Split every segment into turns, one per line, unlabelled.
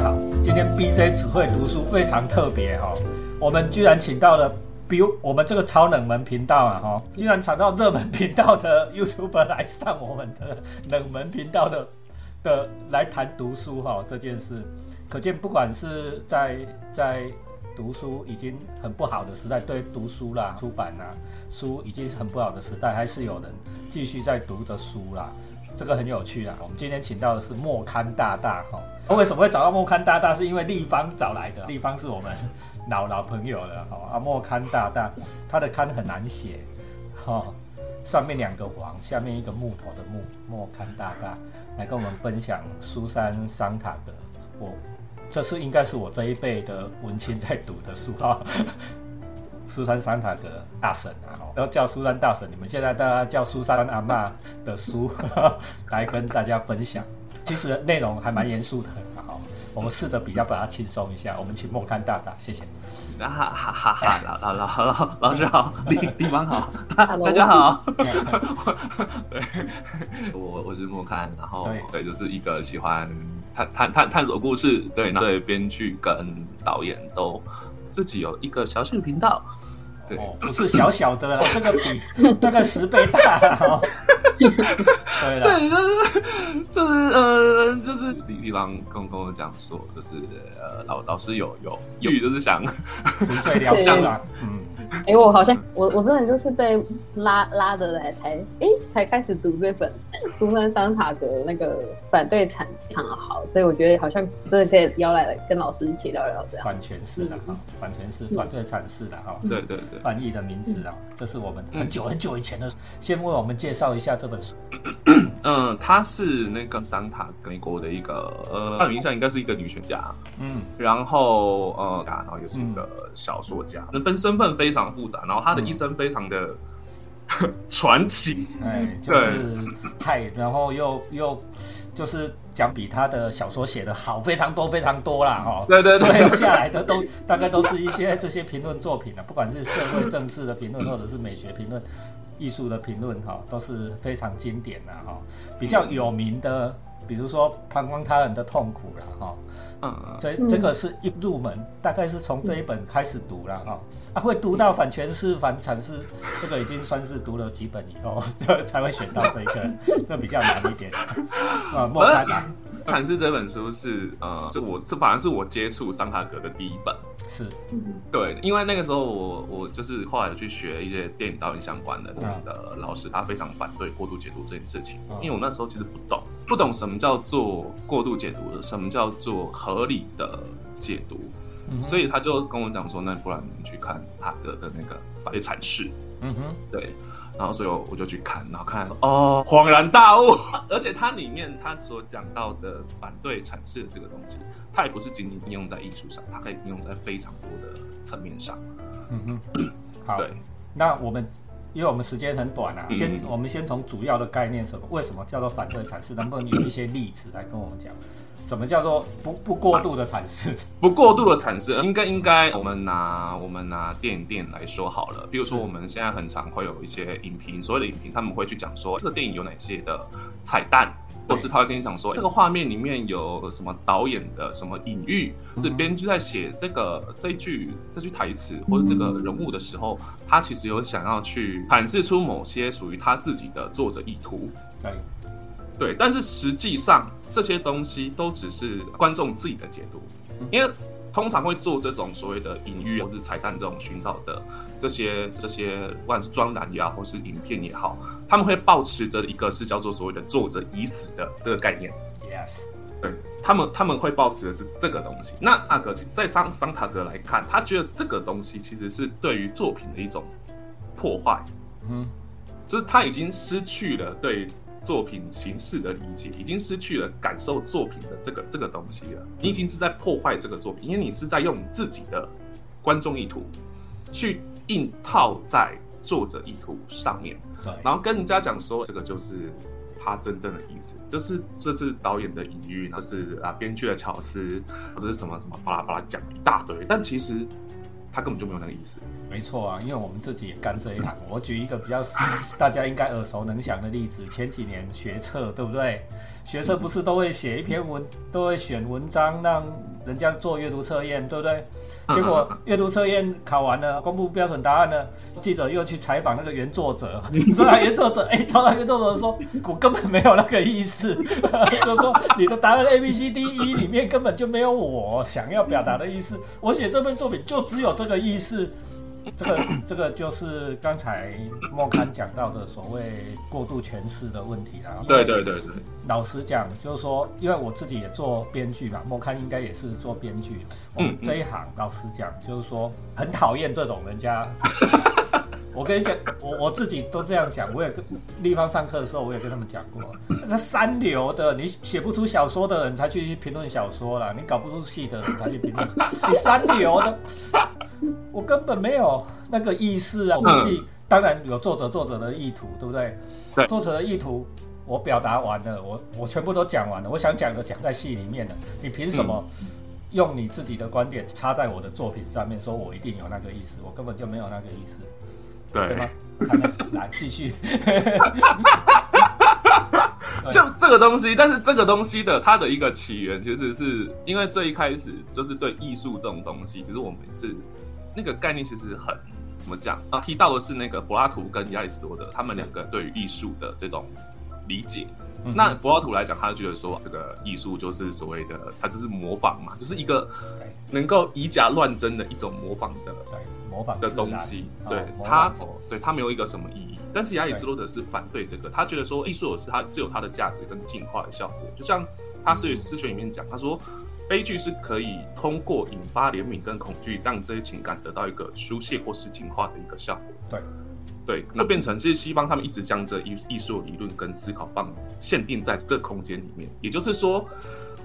好，今天 BJ 只会读书非常特别哈、我们居然请到了比如我们这个超冷门频道啊哈、居然找到热门频道的 YouTuber 来上我们的冷门频道的的来谈读书哈、这件事，可见不管是在在读书已经很不好的时代，对读书啦、出版啦、书已经是很不好的时代，还是有人继续在读着书啦。这个很有趣啊！我们今天请到的是莫刊大大哈、为什么会找到莫刊大大？是因为立方找来的，立方是我们老老朋友了哈、啊。莫刊大大，他的刊很难写哈、上面两个王，下面一个木头的木，莫刊大大来跟我们分享苏珊桑塔格。我这是应该是我这一辈的文青在读的书哈。苏珊桑塔格大神啊，哦要叫苏珊大神，你们现在大家叫苏珊阿嬷的书来跟大家分享。其实内容还蛮严肃的，好，我们试着比较把它轻松一下。我们请莫刊大大，谢谢。
啊 哈哈哈哈！老老老老老师好，地地方好，大家好。对，我我是莫刊，然后对，就是一个喜欢探探探探索故事，对，对，编剧跟导演都自己有一个小小的频道。对，
哦，不是小小的啦，这个比那个十倍大哦。对
就是就是呃，就是。李李郎跟跟我讲说，就是呃老老师有有有，就是想
纯粹聊香啊，嗯。
哎、欸，我好像我我真的就是被拉拉着来才哎、欸、才开始读这本苏珊桑塔格那个反对阐释非常好，所以我觉得好像真的可以邀来跟老师一起聊聊这样。
反诠释的哈，反诠释反对阐释的哈，
对对对，
翻译的名字啊，这是我们很久很久以前的。先为我们介绍一下这本书。
嗯，他是那个桑塔美国的一个呃，他的名下应该是一个女学家，
嗯，
然后呃，然后也是一个小说家，那分身份非常复杂，然后他的一生非常的 传奇，
哎，就是太，然后又又就是讲比他的小说写的好非常多非常多啦，哈，
对对对，
所以下来的都大概都是一些这些评论作品啊，不管是社会政治的评论或者是美学评论。艺术的评论哈都是非常经典的哈，比较有名的，比如说《旁观他人的痛苦》了哈，
嗯，
所以这个是一入门，大概是从这一本开始读了哈，啊会读到反权势、反阐释，这个已经算是读了几本以后 才会选到这个，这比较难一点啊。莫刊啊，
阐释这本书是呃，就我是反而是我接触桑塔格的第一本。
是，
对，因为那个时候我我就是后来去学一些电影导演相关的的老师，他非常反对过度解读这件事情，因为我那时候其实不懂，不懂什么叫做过度解读的，什么叫做合理的解读，所以他就跟我讲说，那不然你去看塔格的那个法律阐释，
嗯哼，
对。然后，所以我就去看，然后看哦，恍然大悟。而且它里面它所讲到的反对阐释的这个东西，它也不是仅仅应用在艺术上，它可以应用在非常多的层面上。
嗯哼，好。
对，
那我们因为我们时间很短啊，先我们先从主要的概念什么，为什么叫做反对阐释，能不能有一些例子来跟我们讲？什么叫做不不过度的阐释？
不过度的阐释，应该应该，我们拿我们拿电影电影来说好了。比如说，我们现在很常会有一些影评，所谓的影评，他们会去讲说这个电影有哪些的彩蛋，或是他会跟你讲说这个画面里面有什么导演的什么隐喻，是编剧在写这个这一句这句台词或者这个人物的时候，他其实有想要去阐释出某些属于他自己的作者意图。
对。
对，但是实际上这些东西都只是观众自己的解读，因为通常会做这种所谓的隐喻或是彩蛋这种寻找的这些这些，不管是专栏也好，或是影片也好，他们会保持着一个是叫做所谓的作者已死的这个概念。
Yes，
对他们他们会保持的是这个东西。那阿格在桑桑塔格来看，他觉得这个东西其实是对于作品的一种破坏，
嗯，
就是他已经失去了对。作品形式的理解已经失去了感受作品的这个这个东西了，你已经是在破坏这个作品，因为你是在用你自己的观众意图去硬套在作者意图上面，
对，
然后跟人家讲说这个就是他真正的意思，这是这是导演的隐喻，那是啊编剧的巧思，或者是什么什么巴拉巴拉讲一大堆，但其实他根本就没有那个意思。
没错啊，因为我们自己也干这一行。我举一个比较大家应该耳熟能详的例子，前几年学测对不对？学测不是都会写一篇文，都会选文章让人家做阅读测验，对不对？结果阅读测验考完了，公布标准答案呢，记者又去采访那个原作者，说原作者，哎，抄到原作者说，我根本没有那个意思，就是说你的答案 A B C D E 里面根本就没有我想要表达的意思，我写这份作品就只有这个意思。这个 这个就是刚才莫刊讲到的所谓过度诠释的问题啦。
对对对对。
老实讲，就是说，因为我自己也做编剧嘛，莫刊应该也是做编剧。我们。这一行，老实讲，就是说很讨厌这种人家。我跟你讲，我我自己都这样讲。我也跟立方上课的时候，我也跟他们讲过，这三流的，你写不出小说的人才去评论小说啦，你搞不出戏的人才去评论。你三流的。我根本没有那个意思啊！我们戏当然有作者作者的意图，对不对？
对，
作者的意图我表达完了，我我全部都讲完了。我想讲的讲在戏里面了，你凭什么用你自己的观点插在我的作品上面，说我一定有那个意思？我根本就没有那个意思，
对
吗？来继续。
就这个东西，但是这个东西的它的一个起源，其实是因为最一开始就是对艺术这种东西，其实我每次。那个概念其实很怎么讲啊？提到的是那个柏拉图跟亚里士多德他们两个对于艺术的这种理解。那柏拉图来讲，他就觉得说，这个艺术就是所谓的，它就是模仿嘛，就是一个能够以假乱真的一种模仿的
模仿
的东西。对他，对他没有一个什么意义。但是亚里士多德是反对这个，他觉得说，艺术有是它是有它的价值跟进化的效果。就像他是诗学里面讲，他说。悲剧是可以通过引发怜悯跟恐惧，让这些情感得到一个疏泄或是净化的一个效果。
对，
对，那变成是西方他们一直将这艺艺术理论跟思考放限定在这空间里面。也就是说，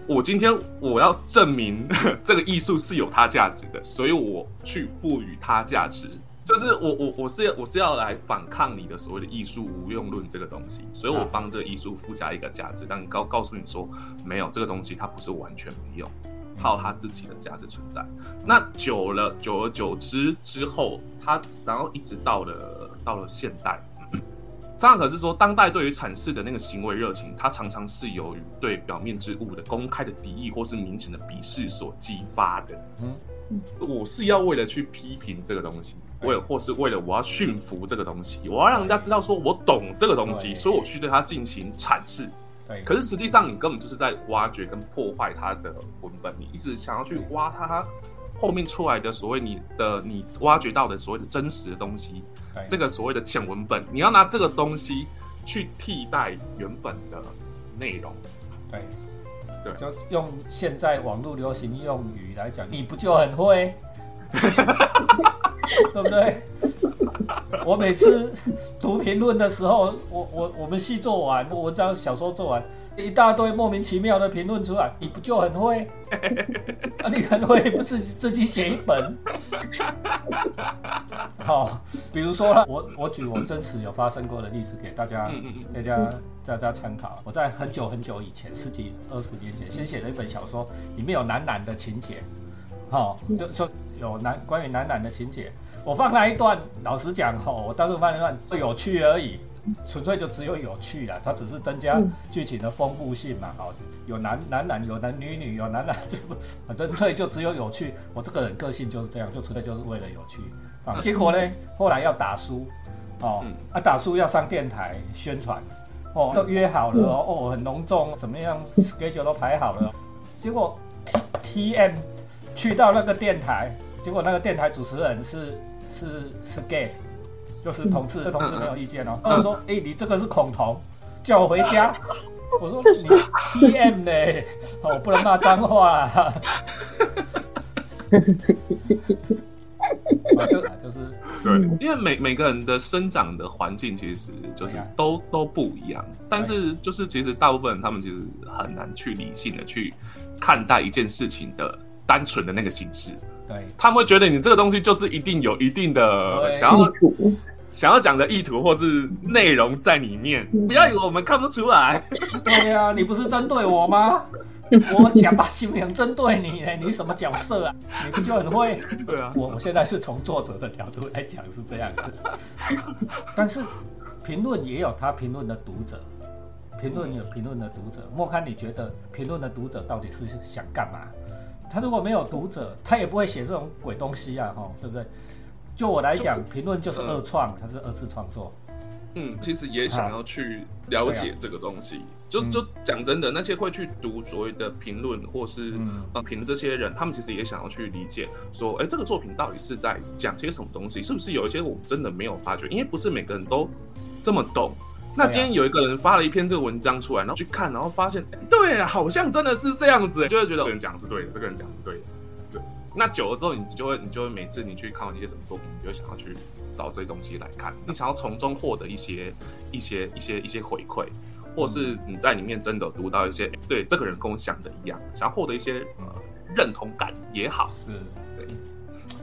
我今天我要证明 这个艺术是有它价值的，所以我去赋予它价值。就是我我我是我是要来反抗你的所谓的艺术无用论这个东西，所以我帮这个艺术附加一个价值，让你告告诉你说，没有这个东西它不是完全没用，它有它自己的价值存在。那久了久而久之之后，它然后一直到了到了现代，上可是说，当代对于阐释的那个行为热情，它常常是由于对表面之物的公开的敌意或是明显的鄙视所激发的。嗯，我是要为了去批评这个东西。为了或是为了我要驯服这个东西，我要让人家知道说我懂这个东西，所以我去对它进行阐释。
对，
可是实际上你根本就是在挖掘跟破坏它的文本，你一直想要去挖它后面出来的所谓你的你挖掘到的所谓的真实的东西，这个所谓的浅文本，你要拿这个东西去替代原本的内容。
对，对，就用现在网络流行用语来讲，你不就很会？对不对？我每次读评论的时候，我我我们戏做完，文章小说做完，一大堆莫名其妙的评论出来，你不就很会？啊，你很会，不是自己写一本？好，比如说，我我举我真实有发生过的例子给大家，大家大家参考。我在很久很久以前，十几二十年前，先写了一本小说，里面有男男的情节，好，就说。有男关于男男的情节，我放那一段，老实讲哈，我当时放一段是有趣而已，纯粹就只有有趣了，它只是增加剧情的丰富性嘛，好，有男男男，有男女女，有男男，这不，纯粹就只有有趣。我这个人个性就是这样，就纯粹就是为了有趣。啊，结果呢，后来要打书，哦，啊，打书要上电台宣传，哦，都约好了哦，很隆重，怎么样，schedule 都排好了，结果 T M 去到那个电台。结果那个电台主持人是是是 gay，就是同事，同事没有意见哦。他说：“哎，你这个是恐同，叫我回家。”我说：“你 T M 呢？我不能骂脏话。”就就是
对，因为每每个人的生长的环境其实就是都都不一样，但是就是其实大部分人他们其实很难去理性的去看待一件事情的单纯的那个形式。对他们会觉得你这个东西就是一定有一定的想要想要讲的意图或是内容在里面，不要以为我们看不出来。
对呀，你不是针对我吗？我讲把新娘针对你呢，你什么角色啊？你不就很会？
对啊，
我我现在是从作者的角度来讲是这样子，但是评论也有他评论的读者，评论有评论的读者。莫看你觉得评论的读者到底是想干嘛？他如果没有读者，他也不会写这种鬼东西啊，哈，对不对？就我来讲，评论就是二创，它是二次创作。
嗯，其实也想要去了解这个东西。就就讲真的，那些会去读所谓的评论或是呃评这些人，他们其实也想要去理解，说，哎，这个作品到底是在讲些什么东西？是不是有一些我们真的没有发觉？因为不是每个人都这么懂。那今天有一个人发了一篇这个文章出来，然后去看，然后发现，对啊，好像真的是这样子，就会觉得这个人讲的是对的，这个人讲的是对的。对，那久了之后，你就会，你就会每次你去看完一些什么作品，你就会想要去找这些东西来看，你想要从中获得一些一些一些一些回馈。或是你在里面真的读到一些对这个人跟我想的一样，想要获得一些呃认同感也好，
是。
对，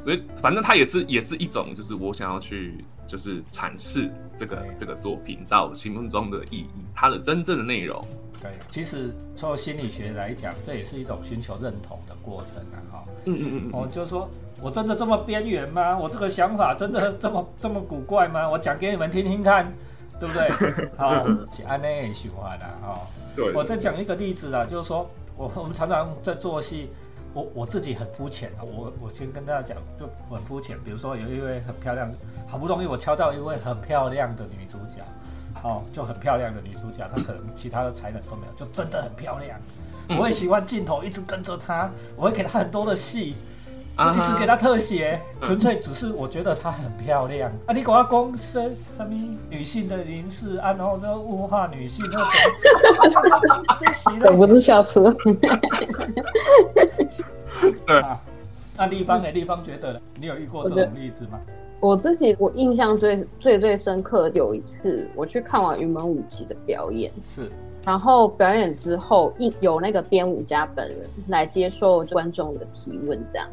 所以反正它也是也是一种，就是我想要去就是阐释这个这个作品在我心目中的意义，它的真正的内容。
对，其实从心理学来讲，这也是一种寻求认同的过程啊，哈。嗯嗯嗯。我就是说我真的这么边缘吗？我这个想法真的这么这么古怪吗？我讲给你们听听看。对不对？好，是安内喜欢的哈。
对，
我再讲一个例子啦，就是说我我们常常在做戏，我我自己很肤浅啊。我我先跟大家讲，就很肤浅。比如说有一位很漂亮，好不容易我敲到一位很漂亮的女主角，哦，就很漂亮的女主角，她可能其他的才能都没有，就真的很漂亮。我也喜欢镜头一直跟着她，我会给她很多的戏。就一直给他特写，纯粹只是我觉得她很漂亮啊！你给我讲什什么女性的凝视啊，然后这物化女性，那种，这
不是笑出。
对
啊，那立方呢？立方觉得你有遇过这种例子吗？
我自己我印象最最最深刻，有一次我去看完云门舞集的表演，
是，
然后表演之后，一有那个编舞家本人来接受观众的提问，这样。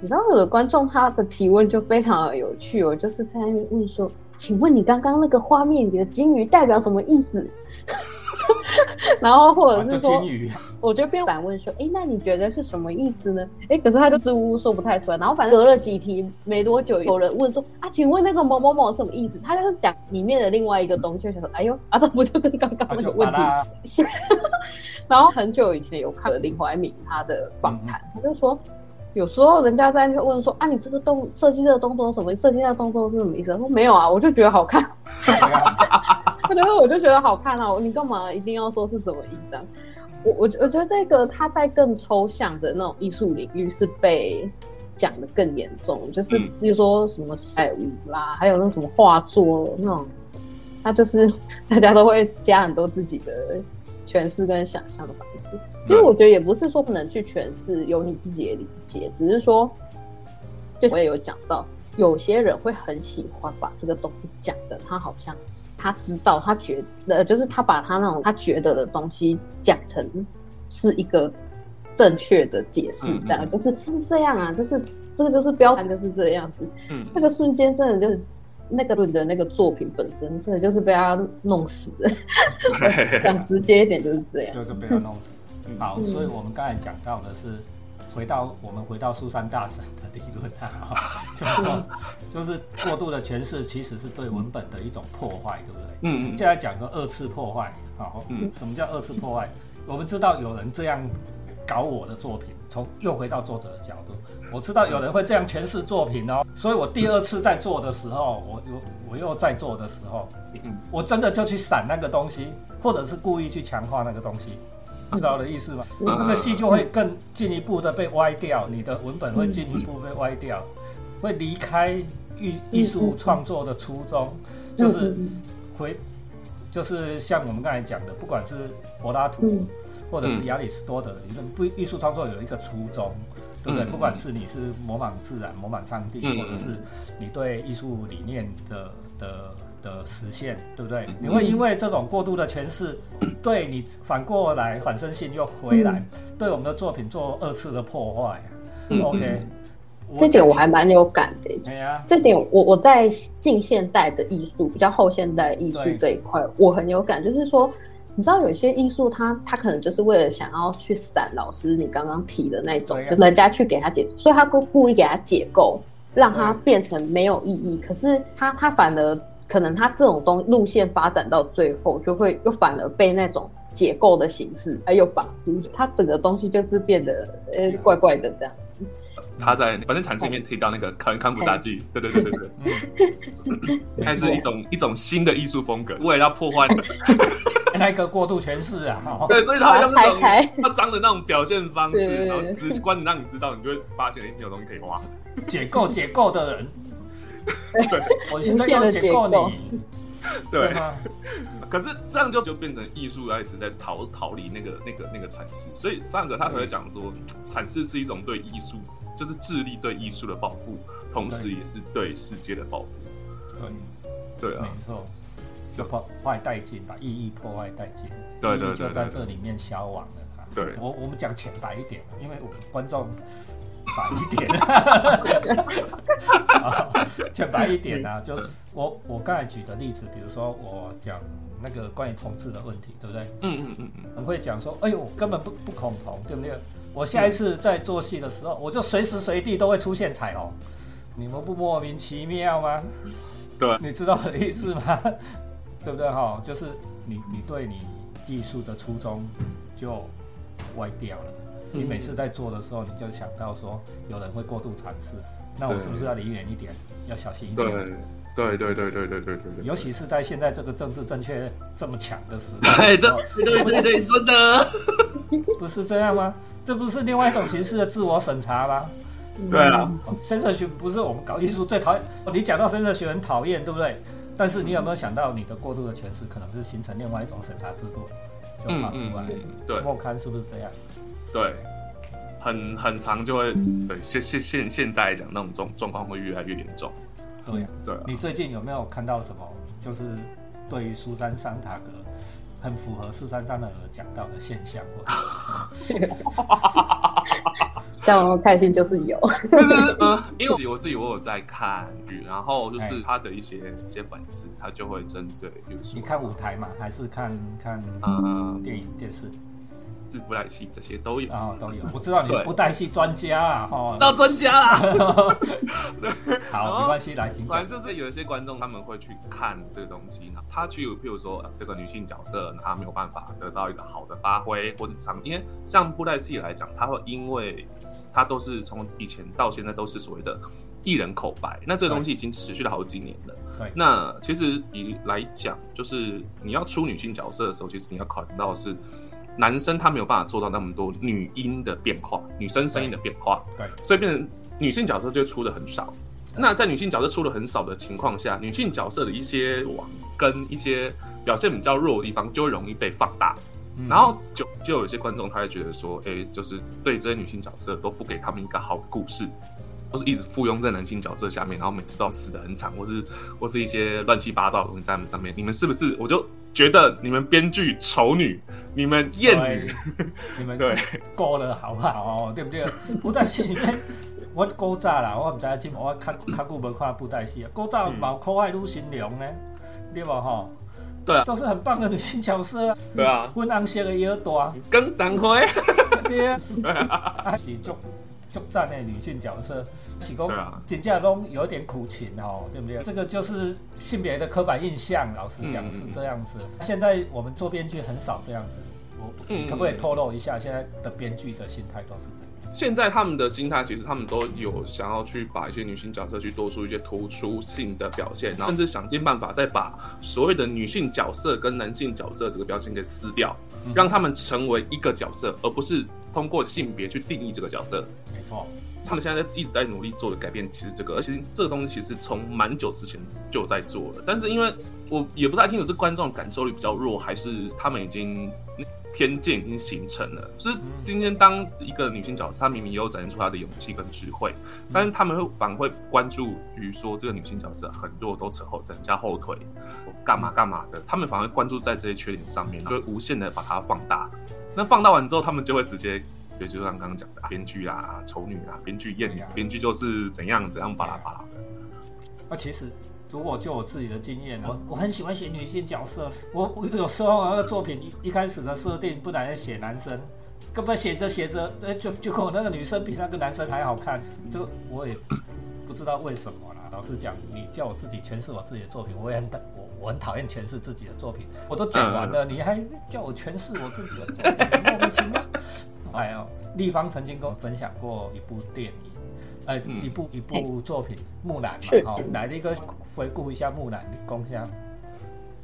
你知道有的观众他的提问就非常的有趣，我就是在问说，请问你刚刚那个画面里的金鱼代表什么意思？然后或者是说，我就边反问说，哎，那你觉得是什么意思呢？哎，可是他就支吾吾说不太出来。然后反正隔了几题没多久，有人问说，啊，请问那个某某某什么意思？他就是讲里面的另外一个东西，就想说，哎呦，啊，这不就跟刚刚那个 问题？然后很久以前有看了林怀民他的访谈，他就说。有时候人家在那边问说啊，你这个动设计这个动作什么？设计那个动作是什么意思？说没有啊，我就觉得好看。他觉得我就觉得好看啊，你干嘛一定要说是什么意思？我我我觉得这个他在更抽象的那种艺术领域是被讲的更严重，就是比如说什么晒舞啦，还有那什么画作那种，他就是 大家都会加很多自己的诠释跟想象的方式。其实我觉得也不是说不能去诠释，有你自己的理解，只是说，就我也有讲到，有些人会很喜欢把这个东西讲的，他好像他知道，他觉得就是他把他那种他觉得的东西讲成是一个正确的解释，这样就是就是这样啊，就是这个就是标准就是这样子。嗯，那个瞬间真的就是那个的那个作品本身真的就是被他弄死的，讲直接一点就是这样，
就是被他弄死。好，所以我们刚才讲到的是，回到我们回到苏珊大神的理论啊，就是说，就是过度的诠释其实是对文本的一种破坏，对不对？嗯嗯。接下来讲个二次破坏，好，嗯，什么叫二次破坏？我们知道有人这样搞我的作品，从又回到作者的角度，我知道有人会这样诠释作品哦，所以我第二次在做的时候，我又我又在做的时候，嗯，我真的就去闪那个东西，或者是故意去强化那个东西。知道我的意思吗？那个戏就会更进一步的被歪掉，你的文本会进一步被歪掉，会离开艺艺术创作的初衷，就是回，就是像我们刚才讲的，不管是柏拉图或者是亚里士多德理论，不艺术创作有一个初衷，对不对？不管是你是模仿自然、模仿上帝，或者是你对艺术理念的的。的实现，对不对？你会因为这种过度的诠释，对你反过来反身性又回来，对我们的作品做二次的破坏。OK，
这点我还蛮有感的。
对呀，
这点我我在近现代的艺术，比较后现代艺术这一块，我很有感，就是说，你知道有些艺术它它可能就是为了想要去闪老师你刚刚提的那种，
啊
就是人家去给他解，所以他故故意给他解构，让它变成没有意义。可是他他反而可能他这种东路线发展到最后，就会又反而被那种解构的形式还有绑住，他整个东西就是变得呃怪怪的这样。
他在反正阐释里面提到那个康康普杂技，对对对对对，
嗯，
它是一种一种新的艺术风格，为了要破坏，
那个过度诠释啊，哈
对，所以他用那种他脏的那种表现方式，然后直观的让你知道，你就会发现，哎，你有东西可以挖。
解构解构的人，
对。
我现在要解构你，
对，
吗？
可是这样就就变成艺术，要一直在逃逃离那个那个那个阐释，所以上个他才会讲说，阐释是一种对艺术，就是智力对艺术的报复，同时也是对世界的报复。
对，
对啊。
没，错，就破坏殆尽，把意义破坏殆尽，
对对
意义就在这里面消亡了啊。
对。
我我们讲浅白一点，因为我们观众白一点，啊浅白一点啊，就我我刚才举的例子，比如说我讲那个关于同志的问题，对不对？
嗯嗯嗯嗯，
很会讲说，哎呦，根本不不恐同，对不对？我下一次在做戏的时候，我就随时随地都会出现彩虹，你们不莫名其妙吗？
对
你知道我的意思吗？对不对哈？就是你你对你艺术的初衷就歪掉了。你每次在做的时候，你就想到说有人会过度阐释，那我是不是要离远一点，要小心一点？
对，对，对，对，对，对，对，对。
尤其是在现在这个政治正确这么强的时代，
对，对，对，对，真的
不是这样吗？这不是另外一种形式的自我审查吗？
对啊，
深色学不是我们搞艺术最讨厌。你讲到深色学很讨厌，对不对？但是你有没有想到，你的过度的诠释，可能是形成另外一种审查制度，就发出来。
对，
莫刊是不是这样？
对。很很长就会对现现现现在来讲那种状状况会越来越严重，
对呀、
对啊，
你最近有没有看到什么？就是对于苏珊桑塔格很符合苏珊桑塔格讲到的现象，或者
像我开心就是有，
就是呃，因为我自己我有在看剧，然后就是他的一些一些粉丝，他就会针对，比如说
你看舞台嘛，还是看看
嗯
电影、电视？
自布莱戏这些都有，
啊、都有。我知道你
对
不带戏专家啊，哈。
到专家 啦。
好，没关系，来，
反。正就是有一些观众他们会去看这个东西，呢，他去譬如说呃这个女性角色，她没有办法得到一个好的发挥，或者长，因为像布袋戏来讲，他会因为他都是从以前到现在都是所谓的艺人口白，那这个东西已经持续了好几年了。
对
那其实以来讲，就是你要出女性角色的时候，其实你要考虑到是。男生他没有办法做到那么多女音的变化，女生声音的变化，
对，
所以变成女性角色就出的很少。那在女性角色出的很少的情况下，女性角色的一些网跟一些表现比较弱的地方，就会容易被放大。
嗯。
然后就就有些观众他会觉得说，哎、就是对这些女性角色都不给他们一个好的故事，都是一直附庸在男性角色下面，然后每次都死的很惨，或是或是一些乱七八糟的东西在他们上面。你们是不是？我就觉得你们编剧丑女，你们艳女，
你们
对
够了好不好哦？对不对？布袋戏里面，我古早啦，我唔知影今我较较久无看布袋戏啊。古早
嗯
毛可爱女新娘呢，对吧？吼，
对啊
都是很棒的女性角色啊。
对啊，
粉红色的耳朵，
跟党辉，
对啊，啊是足足赞的女性角色，是讲
对啊
真正拢有点苦情哦，对不对？这个就是性别的刻板印象，老实讲
嗯
是这样子。现在我们做编剧很少这样子，我可不可以透露一下现在的编剧的心态都是怎样？
现在他们的心态，其实他们都有想要去把一些女性角色去多出一些突出性的表现，然后甚至想尽办法再把所谓的女性角色跟男性角色这个标签给撕掉，让他们成为一个角色，而不是通过性别去定义这个角色。
没错，
他们现在一直在努力做的改变，其实这个，而且这个东西其实从蛮久之前就在做了，但是因为我也不太清楚是观众感受力比较弱，还是他们已经偏见已经形成了。就是今天当一个女性角色，她明明也有展现出她的勇气跟智慧，但是他们会反而会关注于说这个女性角色很弱，都扯后人家后腿，干嘛干嘛的，他们反而关注在这些缺点上面，就会无限的把它放大。那放大完之后，他们就会直接。对，就像刚刚讲的，编剧啊、丑女啊、编剧艳女
对啊，
编剧就是怎样怎样巴拉巴拉的。
那其实如果就我自己的经验，我我很喜欢写女性角色，我我有时候那个作品一一开始的设定不然写男生，根本写着写着，哎，就就跟我那个女生比那个男生还好看，就我也不知道为什么啦。老实讲，你叫我自己诠释我自己的作品，我也很我我很讨厌诠释自己的作品，我都讲完了，你还叫我诠释我自己的作品，莫名其妙。哎呦，立方曾经跟我分享过一部电影。呃，一部一部作品《木兰》嘛，好，来一个回顾一下《木兰》的功效。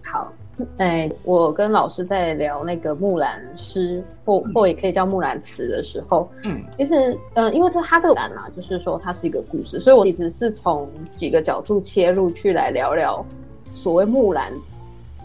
好，哎，我跟老师在聊那个《木兰诗》或或也可以叫《木兰词》的时候，嗯，其实，呃，因为这它这个兰嘛，就是说它是一个故事，所以我其实是从几个角度切入去来聊聊所谓木兰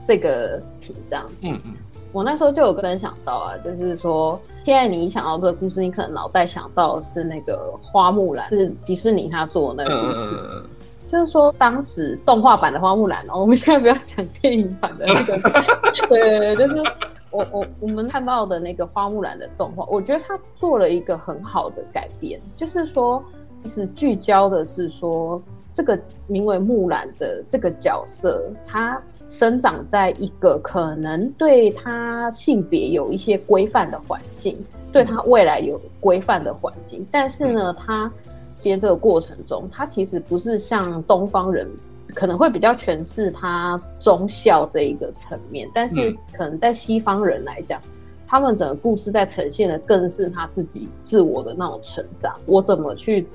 这个品这样。嗯嗯。我那时候就有分享到啊，就是说，现在你想到这个故事，你可能脑袋想到的是那个花木兰，是迪士尼他做的那个故事。就是说，当时动画版的花木兰，我们现在不要讲电影版的那个。对对对，就是我我我们看到的那个花木兰的动画，我觉得他做了一个很好的改编，就是说，是聚焦的是说，这个名为木兰的这个角色，他。生长在一个可能对他性别有一些规范的环境，对他未来有规范的环境，但是呢，他今天这个过程中，他其实不是像东方人可能会比较诠释他忠孝这一个层面，但是可能在西方人来讲，他们整个故事在呈现的更是他自己自我的那种成长，我怎么去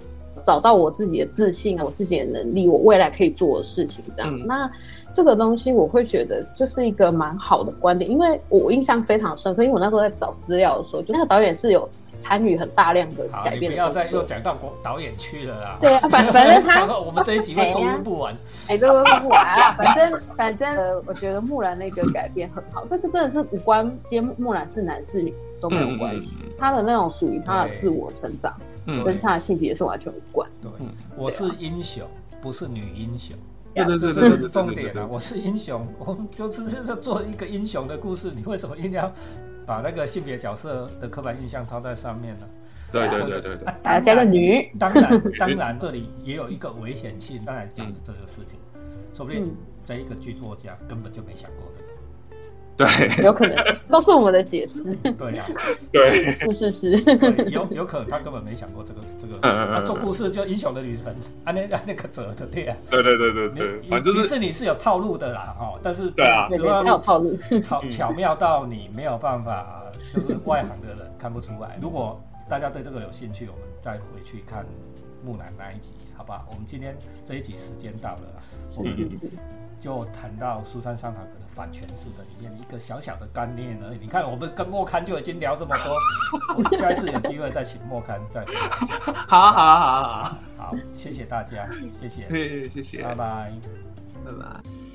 找到我自己的自信，我自己的能力，我未来可以做的事情，这样那。这个东西我会觉得就是一个蛮好的观点，因为我印象非常深刻，因为我那时候在找资料的时候，就那个导演是有参与很大量的改变。
不要再又讲到导演去了啦。
对啊，反反正 他
我们这一集会周录不完。
哎，周录不完啊！反正反正呃，我觉得木兰那个改编很好，这个真的是无关，今天木兰是男是女都没有关系，他的那种属于他的自我成长，跟他的性别是完全无关。
对，我是英雄，不是女英雄。
对对对，
这是重点啊！我是英雄，我们就是 就是做一个英雄的故事。你为什么一定要把那个性别角色的刻板印象套在上面呢？
对对对对对，
大加个女。
当然 当然，这里也有一个危险性，当然讲的这个事情，说不定这一个剧作家根本就没想过这个。
对，
有可能都是我们的解释。
对呀，
对，
是是是，
有有可能他根本没想过这个这个。他做故事就英雄的旅程，啊那啊那个折的对啊。
对对对。对对，反正
就是你是有套路的啦哈，但是
对啊，
主要有套路，
巧巧妙到你没有办法，就是外行的人看不出来。如果大家对这个有兴趣，我们再回去看木兰那一集，好不好？我们今天这一集时间到了，我们就谈到苏珊桑塔格。反诠释的里面一个小小的概念而已。你看，我们跟莫刊就已经聊这么多，我下一次有机会再请莫刊再。
好好好好
好，好，谢谢大家，谢谢，
谢谢，
拜拜，
拜拜。